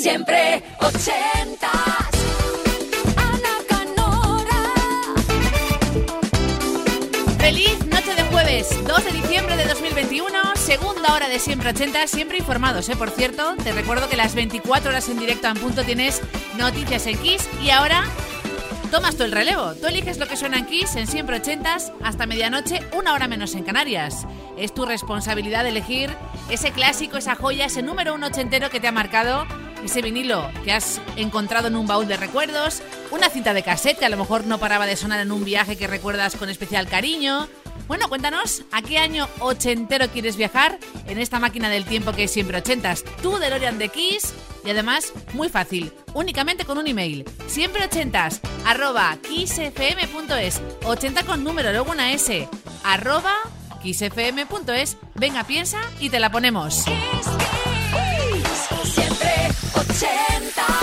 Siempre ochentas. Ana Canora. Feliz noche de jueves, 2 de diciembre de 2021, segunda hora de Siempre 80, siempre informados, ¿eh? Por cierto, te recuerdo que las 24 horas en directo en punto tienes noticias en Kiss y ahora tomas tú el relevo. Tú eliges lo que suena en Kiss en Siempre 80 hasta medianoche, una hora menos en Canarias. Es tu responsabilidad elegir ese clásico, esa joya, ese número uno ochentero que te ha marcado ese vinilo que has encontrado en un baúl de recuerdos, una cinta de cassette que a lo mejor no paraba de sonar en un viaje que recuerdas con especial cariño. Bueno, cuéntanos a qué año ochentero quieres viajar en esta máquina del tiempo que es siempre ochentas. Tú, DeLorean de Kiss, y además, muy fácil, únicamente con un email. Siempre ochentas, arroba kissfm.es, 80 con número, luego una S, arroba kissfm.es. Venga, piensa y te la ponemos. 80.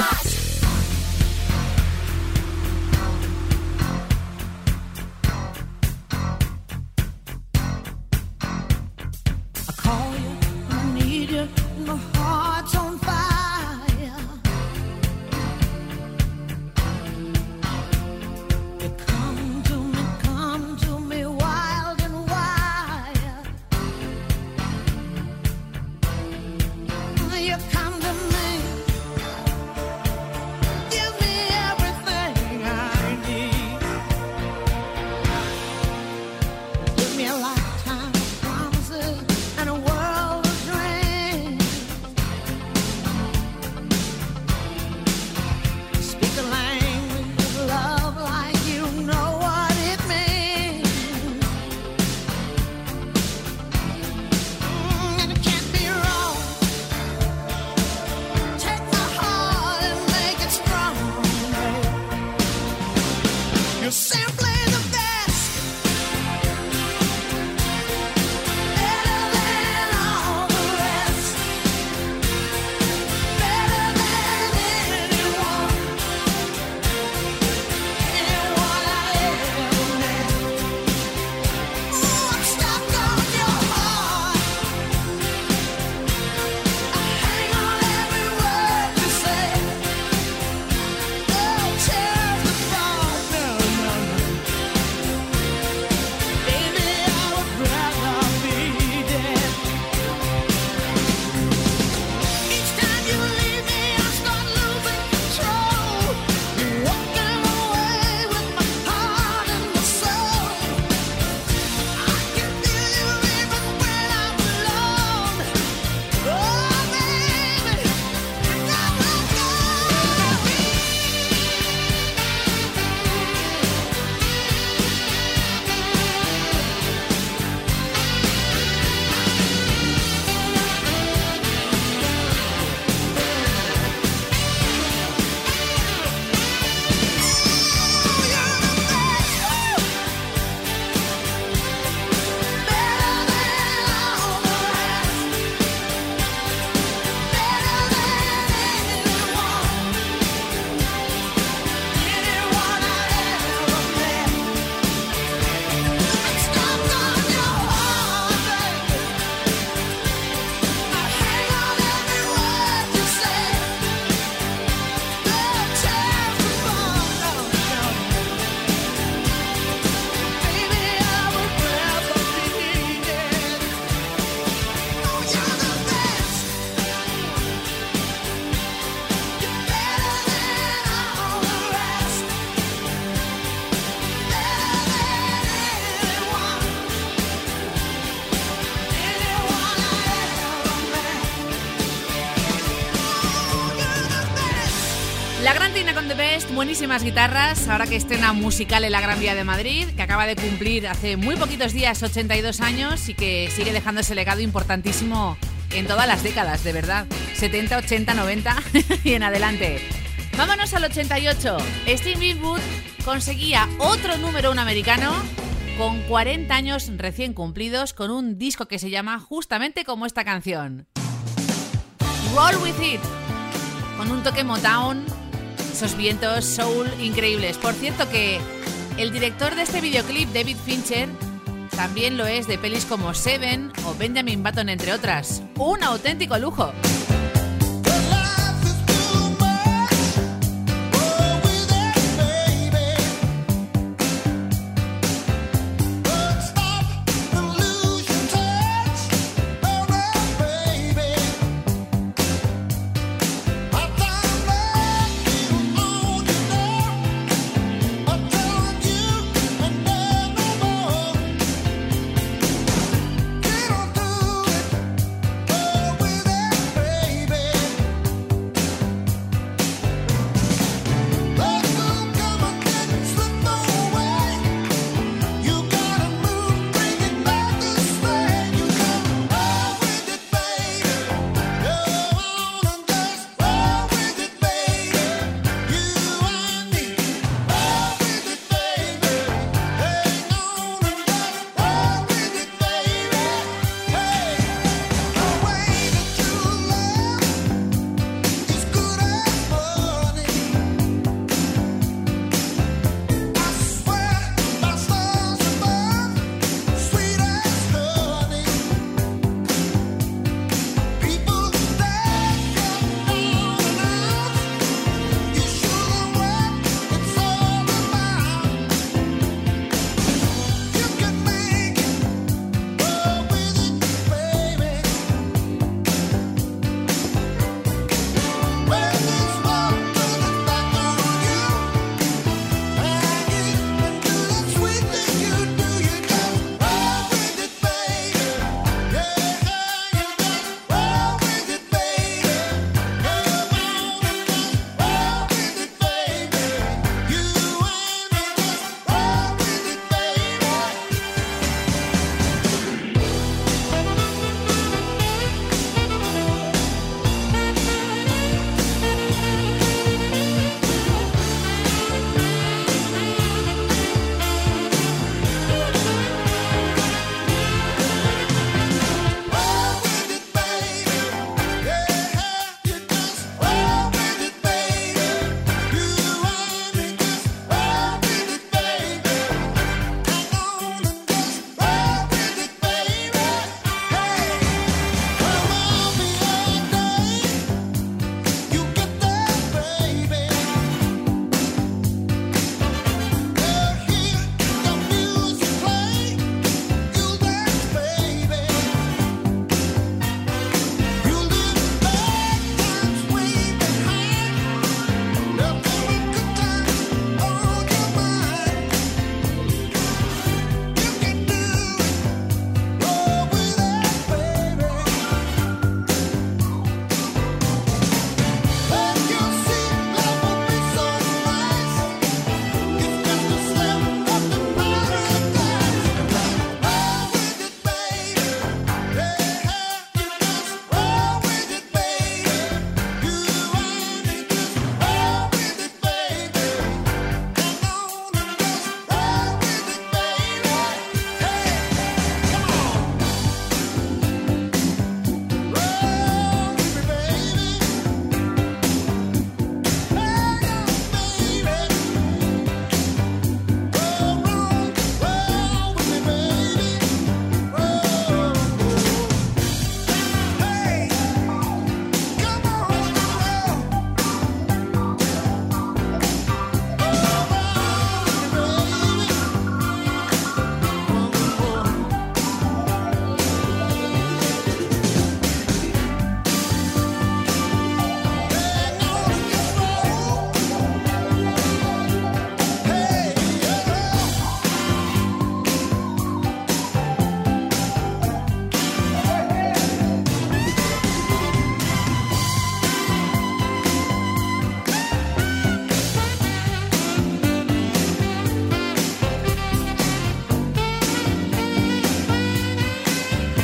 Best, buenísimas guitarras, ahora que estrena musical en la Gran Vía de Madrid, que acaba de cumplir hace muy poquitos días 82 años y que sigue dejando ese legado importantísimo en todas las décadas, de verdad. 70, 80, 90 y en adelante. Vámonos al 88. Steve Winwood conseguía otro número uno americano con 40 años recién cumplidos con un disco que se llama justamente como esta canción. Roll With It con un toque Motown, esos vientos soul increíbles. Por cierto que el director de este videoclip, David Fincher, también lo es de pelis como Seven o Benjamin Button, entre otras. Un auténtico lujo.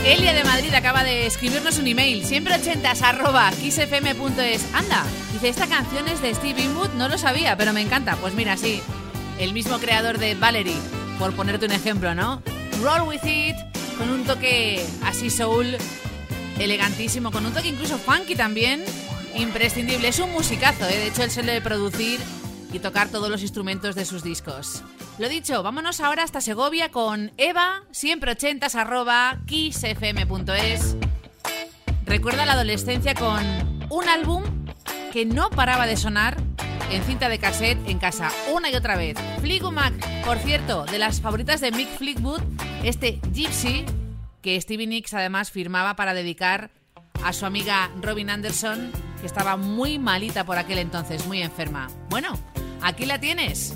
Ingrid acaba de escribirnos un email, siempre ochentas arroba kissfm.es. Anda, dice, esta canción es de Steve Winwood, no lo sabía, pero me encanta. Pues mira, sí, el mismo creador de Valerie, por ponerte un ejemplo, ¿no? Roll with it, con un toque así soul, elegantísimo, con un toque incluso funky también, imprescindible. Es un musicazo, ¿eh? de hecho él suele producir y tocar todos los instrumentos de sus discos. Lo dicho, vámonos ahora hasta Segovia con Eva, siempre ochentas arroba kissfm.es. Recuerda la adolescencia con un álbum que no paraba de sonar en cinta de cassette en casa una y otra vez. Fleetwood Mac, por cierto, de las favoritas de Mick Fleetwood, este Gypsy, que Stevie Nicks además firmaba para dedicar a su amiga Robin Anderson, que estaba muy malita por aquel entonces, muy enferma. Bueno, aquí la tienes.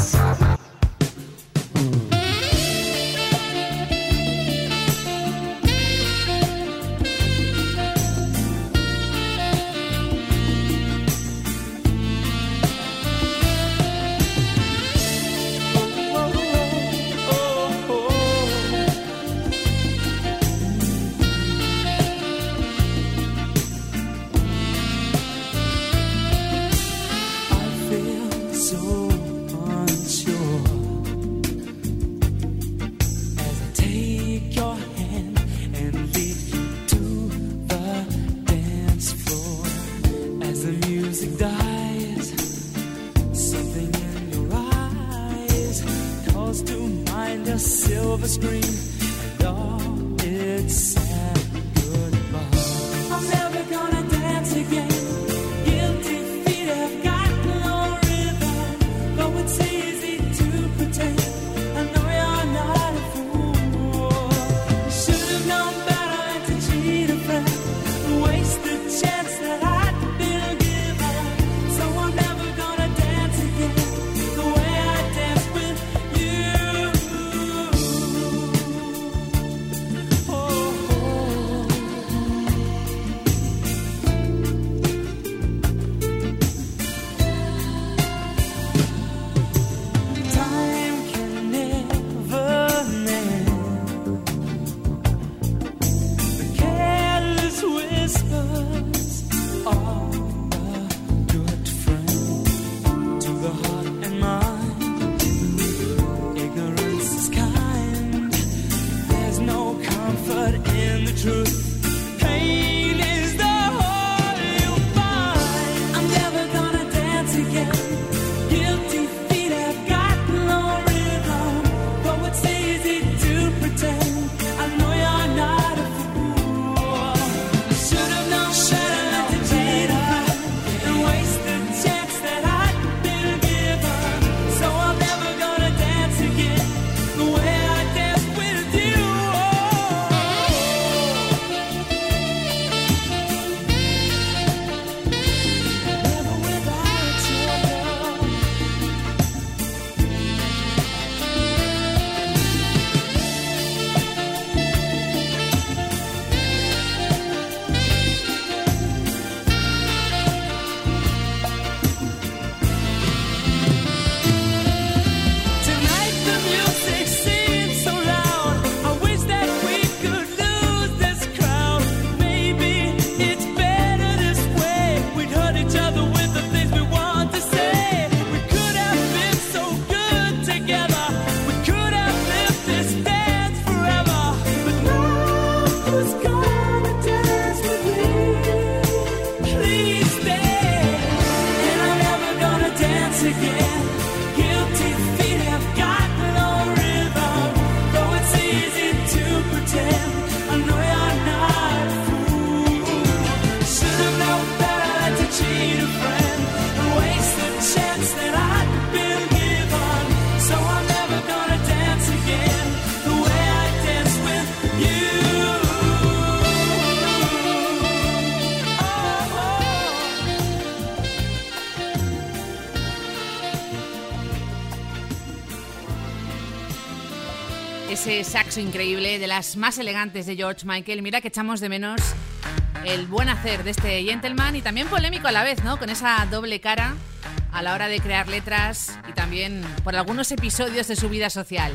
increíble, de las más elegantes de George Michael. Mira que echamos de menos el buen hacer de este gentleman y también polémico a la vez, ¿no? Con esa doble cara a la hora de crear letras y también por algunos episodios de su vida social.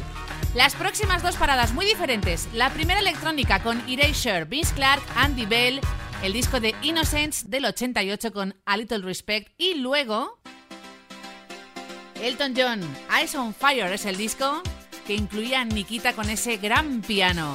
Las próximas dos paradas muy diferentes. La primera electrónica con Erasure, Vince Clark, Andy Bell, el disco de Innocence del 88 con A Little Respect y luego... Elton John, Eyes on Fire es el disco que incluía a Nikita con ese gran piano.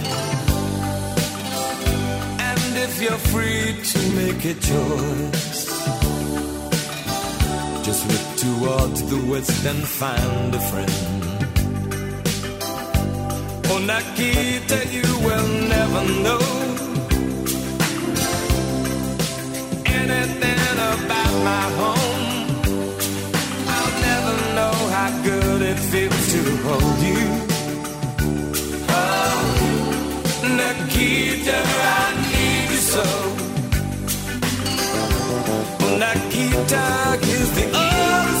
if you're free to make a choice Just look towards the west and find a friend Oh, Nikita, you will never know anything about my home. I'll never know how good it feels to hold you. Oh, Nikita, I so. Nakita is the answer.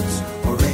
or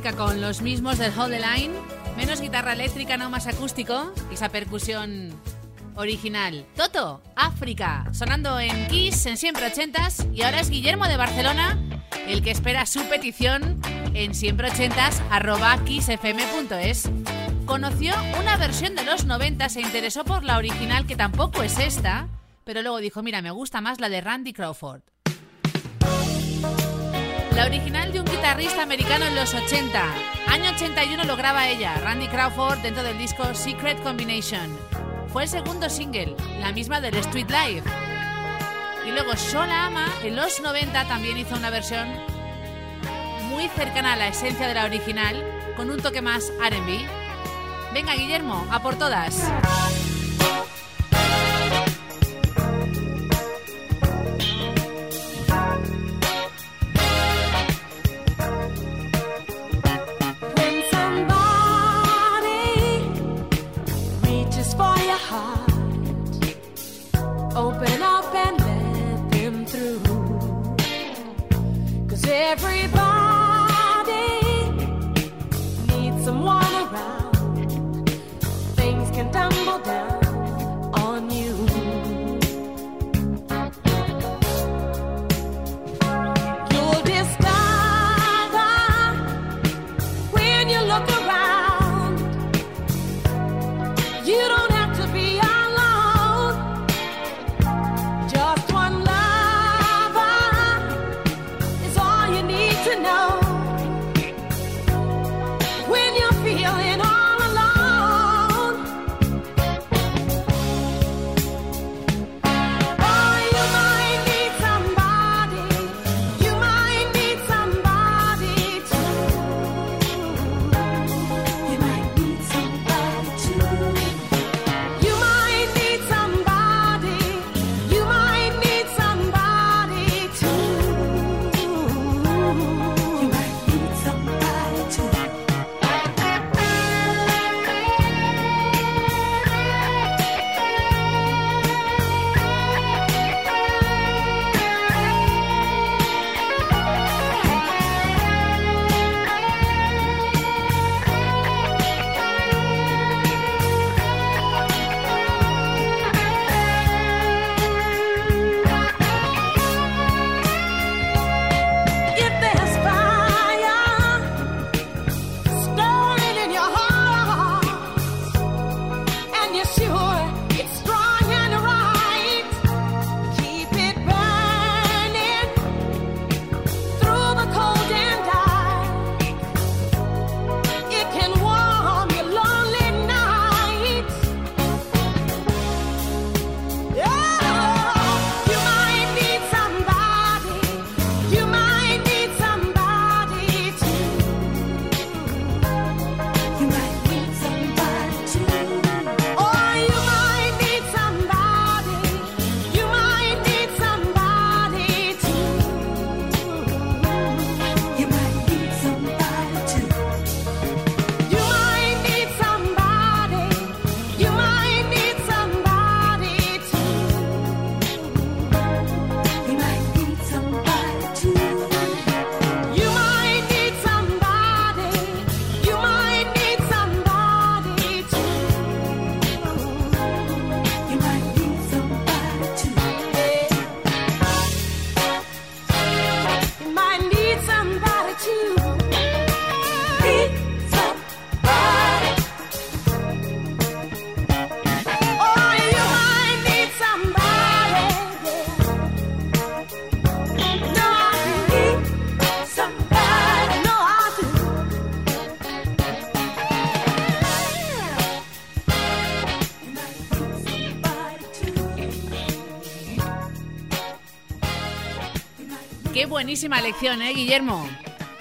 Con los mismos del Hold the Line, menos guitarra eléctrica, no más acústico, y esa percusión original. Toto, África, sonando en Kiss en siempre ochentas, y ahora es Guillermo de Barcelona el que espera su petición en siempre ochentas arroba kissfm.es. Conoció una versión de los 90, se interesó por la original que tampoco es esta, pero luego dijo, mira, me gusta más la de Randy Crawford. La original de un guitarrista americano en los 80. Año 81 lo graba ella, Randy Crawford, dentro del disco Secret Combination. Fue el segundo single, la misma del Street Life. Y luego Sola Ama, en los 90, también hizo una versión muy cercana a la esencia de la original, con un toque más RB. Venga, Guillermo, a por todas. to know. buenísima elección, ¿eh, Guillermo?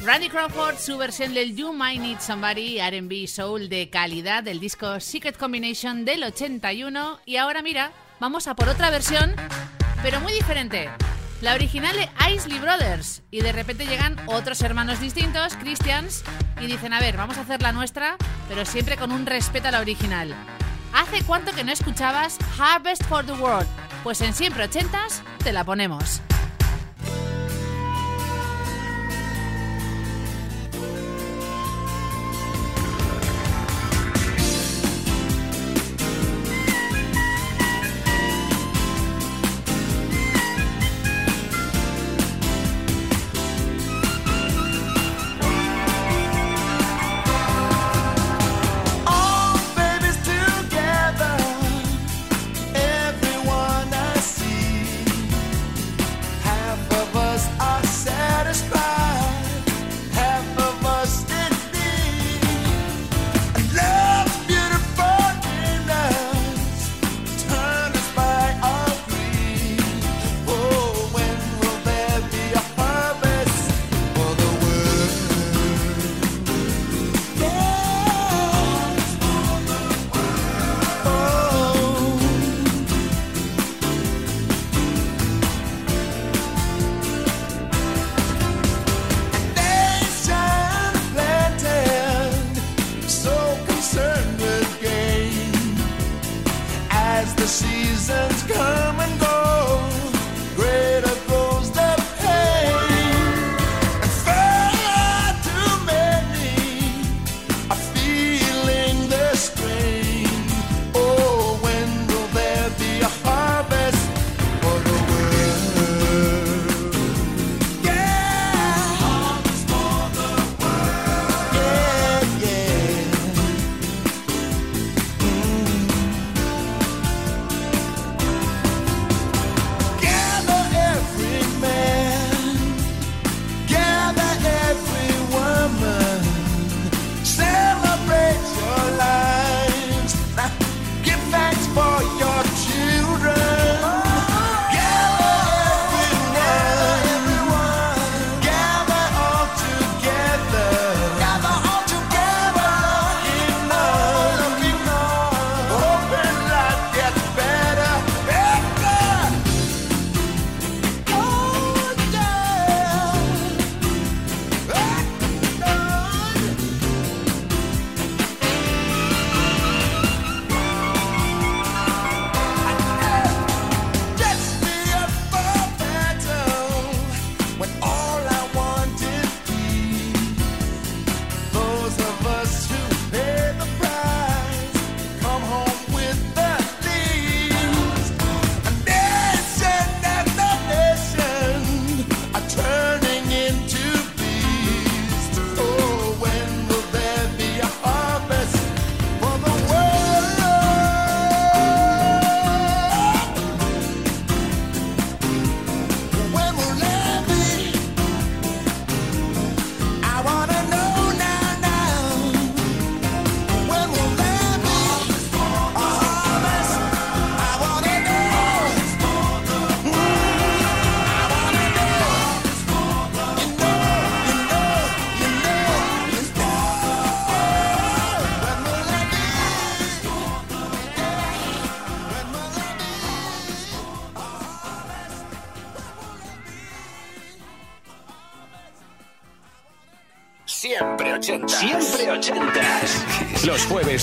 Randy Crawford, su versión del You Might Need Somebody, RB Soul de calidad del disco Secret Combination del 81. Y ahora mira, vamos a por otra versión, pero muy diferente. La original de Isley Brothers. Y de repente llegan otros hermanos distintos, Christians, y dicen, a ver, vamos a hacer la nuestra, pero siempre con un respeto a la original. ¿Hace cuánto que no escuchabas Harvest for the World? Pues en Siempre Ochentas te la ponemos.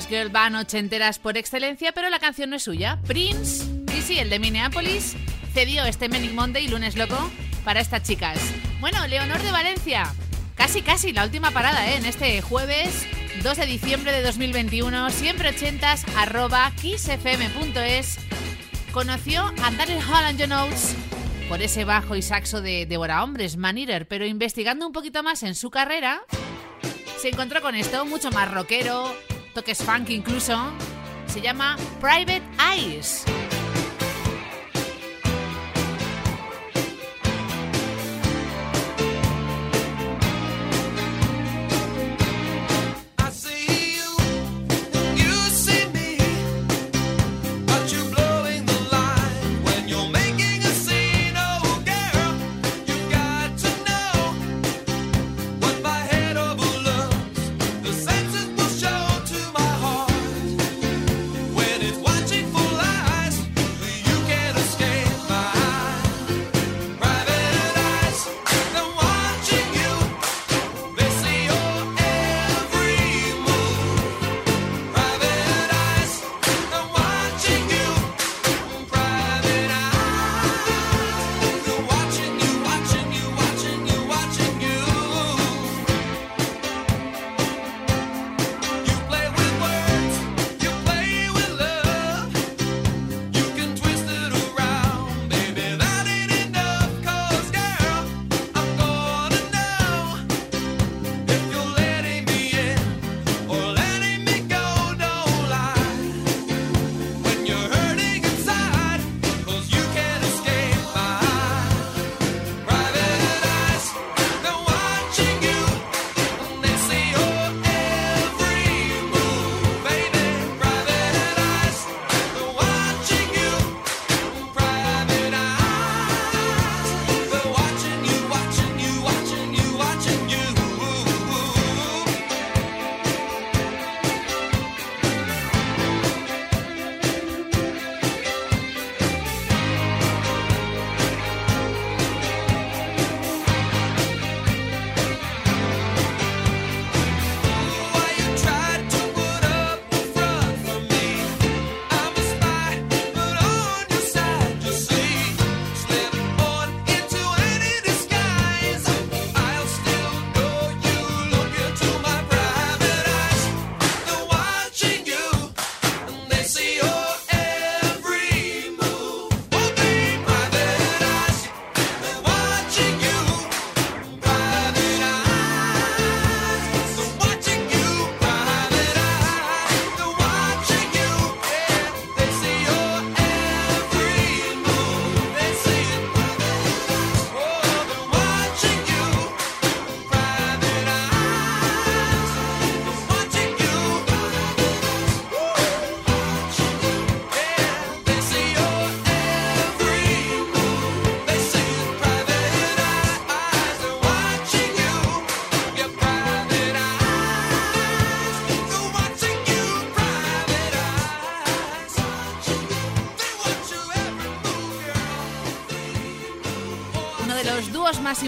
Las girl band ochenteras por excelencia, pero la canción no es suya. Prince, sí, sí, el de Minneapolis, cedió este Manic Monday, lunes loco, para estas chicas. Bueno, Leonor de Valencia, casi casi la última parada, ¿eh? En este jueves 2 de diciembre de 2021, siempre ochentas, arroba kissfm.es, conoció a Daryl Hall John Oates por ese bajo y saxo de Devora Hombres, Man pero investigando un poquito más en su carrera, se encontró con esto, mucho más rockero, toques funk incluso. Se llama Private Eyes.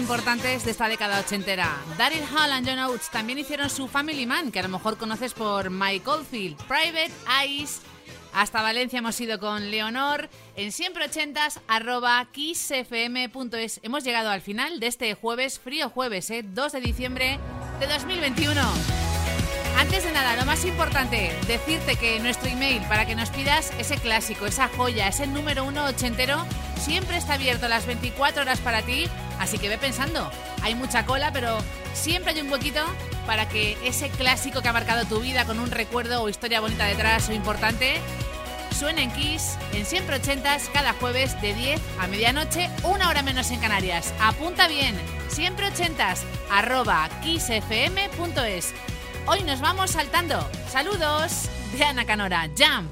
Importantes de esta década ochentera. Daryl Hall y John Oates también hicieron su Family Man, que a lo mejor conoces por Mike Oldfield. Private Eyes. Hasta Valencia hemos ido con Leonor en siempre ochentas arroba kissfm.es. Hemos llegado al final de este jueves, frío jueves, ¿eh? 2 de diciembre de 2021. Antes de nada, lo más importante, decirte que nuestro email para que nos pidas ese clásico, esa joya, ese número uno ochentero, siempre está abierto las 24 horas para ti, así que ve pensando. Hay mucha cola, pero siempre hay un huequito para que ese clásico que ha marcado tu vida con un recuerdo o historia bonita detrás o importante suene en Kiss en siempre ochentas cada jueves de 10 a medianoche, una hora menos en Canarias. Apunta bien, siempre ochentas arroba kissfm.es. Hoy nos vamos saltando. Saludos de Ana Canora. Jump.